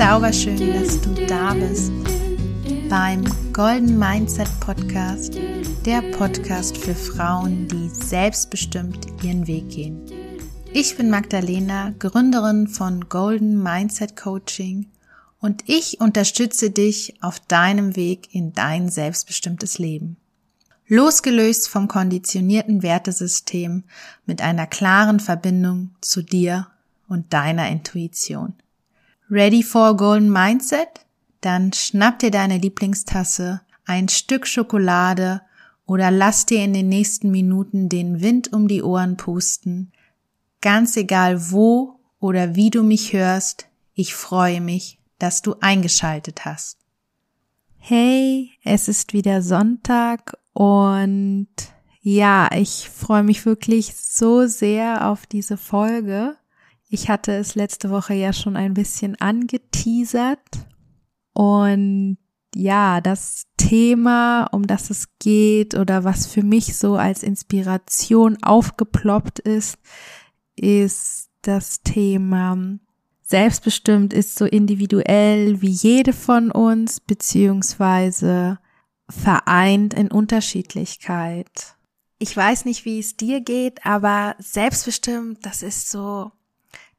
Zauberschön, dass du da bist beim Golden Mindset Podcast, der Podcast für Frauen, die selbstbestimmt ihren Weg gehen. Ich bin Magdalena, Gründerin von Golden Mindset Coaching und ich unterstütze dich auf deinem Weg in dein selbstbestimmtes Leben. Losgelöst vom konditionierten Wertesystem mit einer klaren Verbindung zu dir und deiner Intuition. Ready for Golden Mindset? Dann schnapp dir deine Lieblingstasse, ein Stück Schokolade oder lass dir in den nächsten Minuten den Wind um die Ohren pusten. Ganz egal wo oder wie du mich hörst, ich freue mich, dass du eingeschaltet hast. Hey, es ist wieder Sonntag und ja, ich freue mich wirklich so sehr auf diese Folge. Ich hatte es letzte Woche ja schon ein bisschen angeteasert und ja, das Thema, um das es geht oder was für mich so als Inspiration aufgeploppt ist, ist das Thema selbstbestimmt ist so individuell wie jede von uns, beziehungsweise vereint in Unterschiedlichkeit. Ich weiß nicht, wie es dir geht, aber selbstbestimmt, das ist so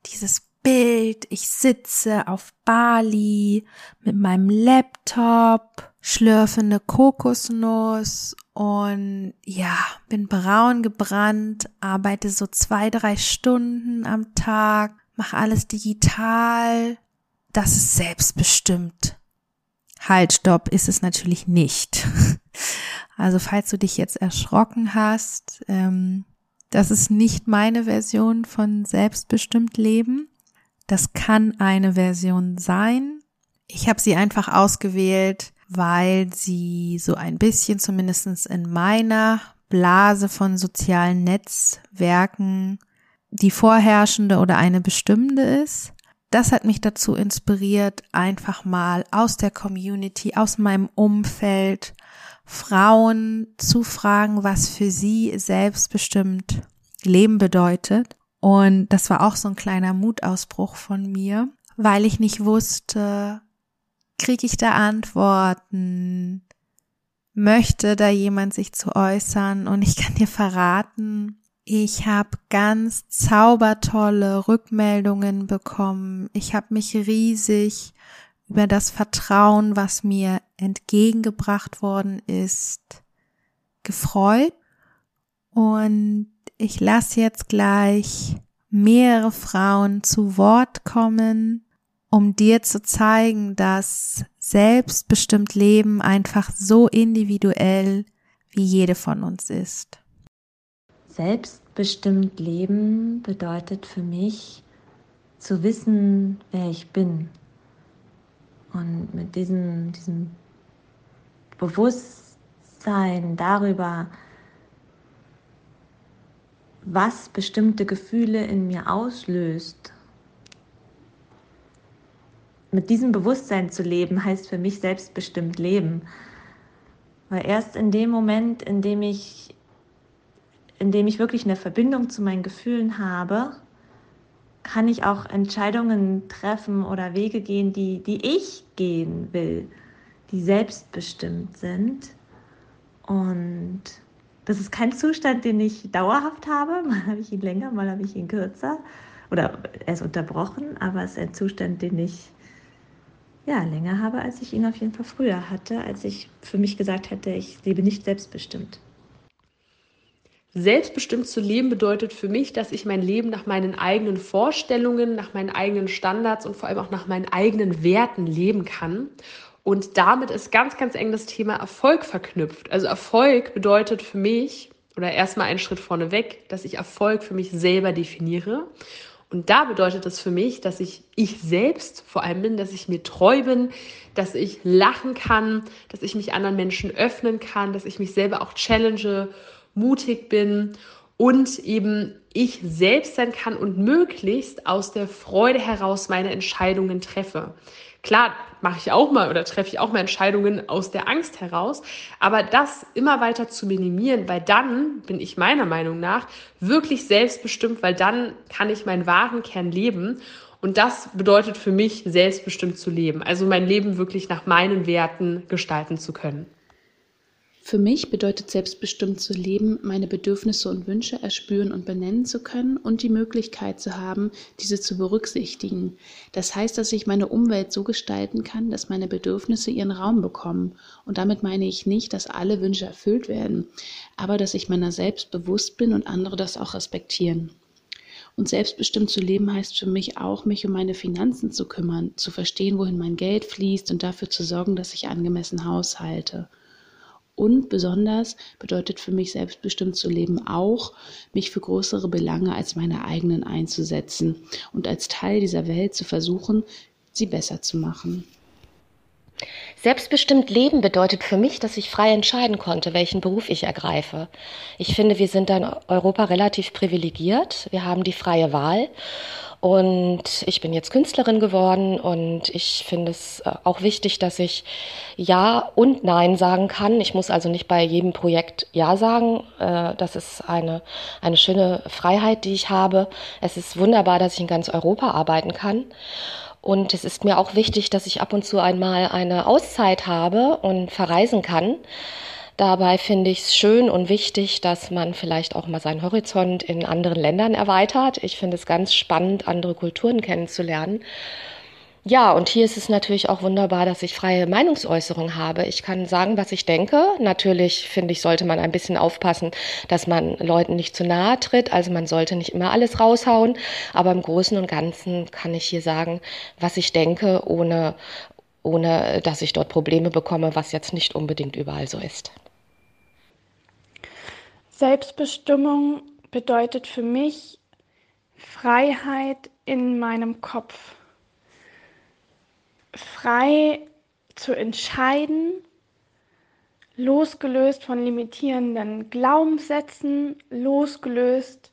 dieses Bild, ich sitze auf Bali mit meinem Laptop, schlürfe eine Kokosnuss und ja, bin braun gebrannt, arbeite so zwei, drei Stunden am Tag, mache alles digital. Das ist selbstbestimmt. Halt, stopp, ist es natürlich nicht. Also falls du dich jetzt erschrocken hast, ähm, das ist nicht meine Version von selbstbestimmt Leben. Das kann eine Version sein. Ich habe sie einfach ausgewählt, weil sie so ein bisschen zumindestens in meiner Blase von sozialen Netzwerken die vorherrschende oder eine bestimmende ist das hat mich dazu inspiriert, einfach mal aus der Community, aus meinem Umfeld Frauen zu fragen, was für sie selbstbestimmt Leben bedeutet. Und das war auch so ein kleiner Mutausbruch von mir, weil ich nicht wusste, kriege ich da Antworten, möchte da jemand sich zu äußern und ich kann dir verraten, ich habe ganz zaubertolle Rückmeldungen bekommen. Ich habe mich riesig über das Vertrauen, was mir entgegengebracht worden ist, gefreut. Und ich lasse jetzt gleich mehrere Frauen zu Wort kommen, um dir zu zeigen, dass selbstbestimmt Leben einfach so individuell wie jede von uns ist. Selbstbestimmt leben bedeutet für mich zu wissen, wer ich bin. Und mit diesem, diesem Bewusstsein darüber, was bestimmte Gefühle in mir auslöst, mit diesem Bewusstsein zu leben, heißt für mich selbstbestimmt leben. Weil erst in dem Moment, in dem ich indem ich wirklich eine Verbindung zu meinen Gefühlen habe, kann ich auch Entscheidungen treffen oder Wege gehen, die, die ich gehen will, die selbstbestimmt sind. Und das ist kein Zustand, den ich dauerhaft habe. Mal habe ich ihn länger, mal habe ich ihn kürzer oder er ist unterbrochen, aber es ist ein Zustand, den ich ja, länger habe, als ich ihn auf jeden Fall früher hatte, als ich für mich gesagt hätte, ich lebe nicht selbstbestimmt. Selbstbestimmt zu leben bedeutet für mich, dass ich mein Leben nach meinen eigenen Vorstellungen, nach meinen eigenen Standards und vor allem auch nach meinen eigenen Werten leben kann. Und damit ist ganz, ganz eng das Thema Erfolg verknüpft. Also Erfolg bedeutet für mich, oder erstmal einen Schritt vorneweg, dass ich Erfolg für mich selber definiere. Und da bedeutet es für mich, dass ich ich selbst vor allem bin, dass ich mir treu bin, dass ich lachen kann, dass ich mich anderen Menschen öffnen kann, dass ich mich selber auch challenge mutig bin und eben ich selbst sein kann und möglichst aus der Freude heraus meine Entscheidungen treffe. Klar, mache ich auch mal oder treffe ich auch mal Entscheidungen aus der Angst heraus, aber das immer weiter zu minimieren, weil dann bin ich meiner Meinung nach wirklich selbstbestimmt, weil dann kann ich meinen wahren Kern leben Und das bedeutet für mich, selbstbestimmt zu leben. Also mein Leben wirklich nach meinen Werten gestalten zu können. Für mich bedeutet selbstbestimmt zu leben, meine Bedürfnisse und Wünsche erspüren und benennen zu können und die Möglichkeit zu haben, diese zu berücksichtigen. Das heißt, dass ich meine Umwelt so gestalten kann, dass meine Bedürfnisse ihren Raum bekommen. Und damit meine ich nicht, dass alle Wünsche erfüllt werden, aber dass ich meiner selbst bewusst bin und andere das auch respektieren. Und selbstbestimmt zu leben heißt für mich auch, mich um meine Finanzen zu kümmern, zu verstehen, wohin mein Geld fließt und dafür zu sorgen, dass ich angemessen haushalte. Und besonders bedeutet für mich selbstbestimmt zu leben auch, mich für größere Belange als meine eigenen einzusetzen und als Teil dieser Welt zu versuchen, sie besser zu machen. Selbstbestimmt leben bedeutet für mich, dass ich frei entscheiden konnte, welchen Beruf ich ergreife. Ich finde, wir sind in Europa relativ privilegiert. Wir haben die freie Wahl und ich bin jetzt Künstlerin geworden und ich finde es äh, auch wichtig, dass ich Ja und Nein sagen kann. Ich muss also nicht bei jedem Projekt Ja sagen. Äh, das ist eine, eine schöne Freiheit, die ich habe. Es ist wunderbar, dass ich in ganz Europa arbeiten kann. Und es ist mir auch wichtig, dass ich ab und zu einmal eine Auszeit habe und verreisen kann. Dabei finde ich es schön und wichtig, dass man vielleicht auch mal seinen Horizont in anderen Ländern erweitert. Ich finde es ganz spannend, andere Kulturen kennenzulernen. Ja, und hier ist es natürlich auch wunderbar, dass ich freie Meinungsäußerung habe. Ich kann sagen, was ich denke. Natürlich finde ich, sollte man ein bisschen aufpassen, dass man Leuten nicht zu nahe tritt. Also man sollte nicht immer alles raushauen. Aber im Großen und Ganzen kann ich hier sagen, was ich denke, ohne, ohne dass ich dort Probleme bekomme, was jetzt nicht unbedingt überall so ist. Selbstbestimmung bedeutet für mich Freiheit in meinem Kopf. Frei zu entscheiden, losgelöst von limitierenden Glaubenssätzen, losgelöst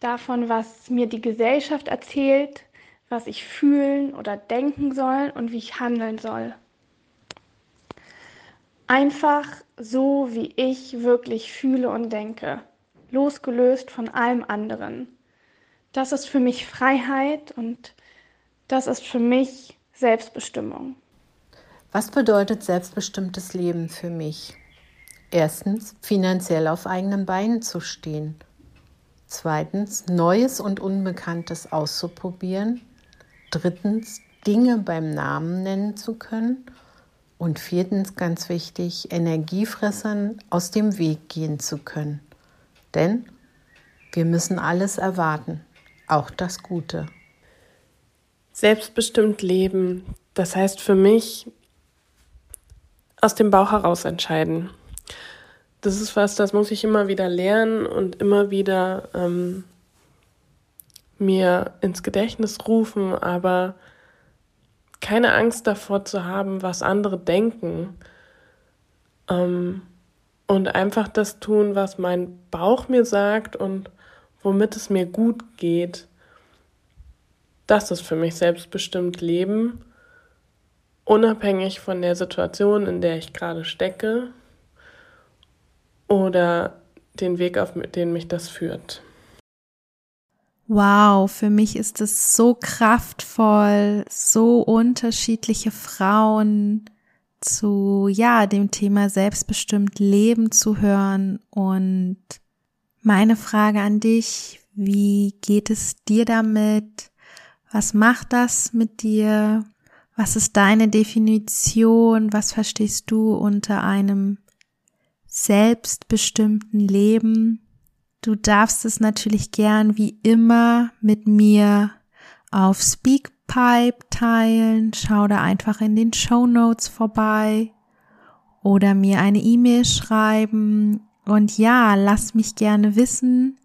davon, was mir die Gesellschaft erzählt, was ich fühlen oder denken soll und wie ich handeln soll. Einfach so, wie ich wirklich fühle und denke, losgelöst von allem anderen. Das ist für mich Freiheit und das ist für mich Selbstbestimmung. Was bedeutet selbstbestimmtes Leben für mich? Erstens, finanziell auf eigenen Beinen zu stehen. Zweitens, Neues und Unbekanntes auszuprobieren. Drittens, Dinge beim Namen nennen zu können. Und viertens, ganz wichtig, Energiefressern aus dem Weg gehen zu können. Denn wir müssen alles erwarten, auch das Gute. Selbstbestimmt leben, das heißt für mich aus dem Bauch heraus entscheiden. Das ist was, das muss ich immer wieder lernen und immer wieder ähm, mir ins Gedächtnis rufen, aber keine Angst davor zu haben, was andere denken. Ähm, und einfach das tun, was mein Bauch mir sagt und womit es mir gut geht. Das ist für mich selbstbestimmt Leben, unabhängig von der Situation, in der ich gerade stecke oder den Weg, auf den mich das führt. Wow, für mich ist es so kraftvoll, so unterschiedliche Frauen zu, ja, dem Thema selbstbestimmt Leben zu hören. Und meine Frage an dich, wie geht es dir damit? Was macht das mit dir? Was ist deine Definition? Was verstehst du unter einem selbstbestimmten Leben? Du darfst es natürlich gern wie immer mit mir auf Speakpipe teilen. Schau da einfach in den Show Notes vorbei oder mir eine E-Mail schreiben. Und ja, lass mich gerne wissen,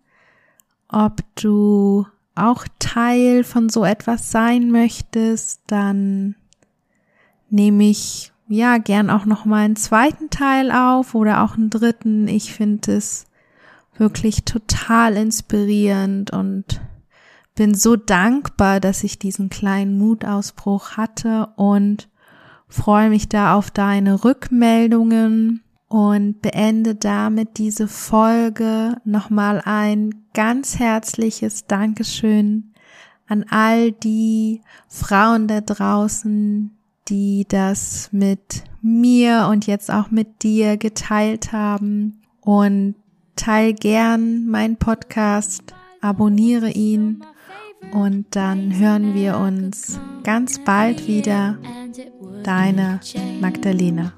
ob du auch Teil von so etwas sein möchtest, dann nehme ich ja gern auch noch mal einen zweiten Teil auf oder auch einen dritten. Ich finde es wirklich total inspirierend und bin so dankbar, dass ich diesen kleinen Mutausbruch hatte und freue mich da auf deine Rückmeldungen und beende damit diese Folge nochmal ein ganz herzliches Dankeschön an all die Frauen da draußen, die das mit mir und jetzt auch mit dir geteilt haben. Und teil gern meinen Podcast, abonniere ihn und dann hören wir uns ganz bald wieder. Deine Magdalena.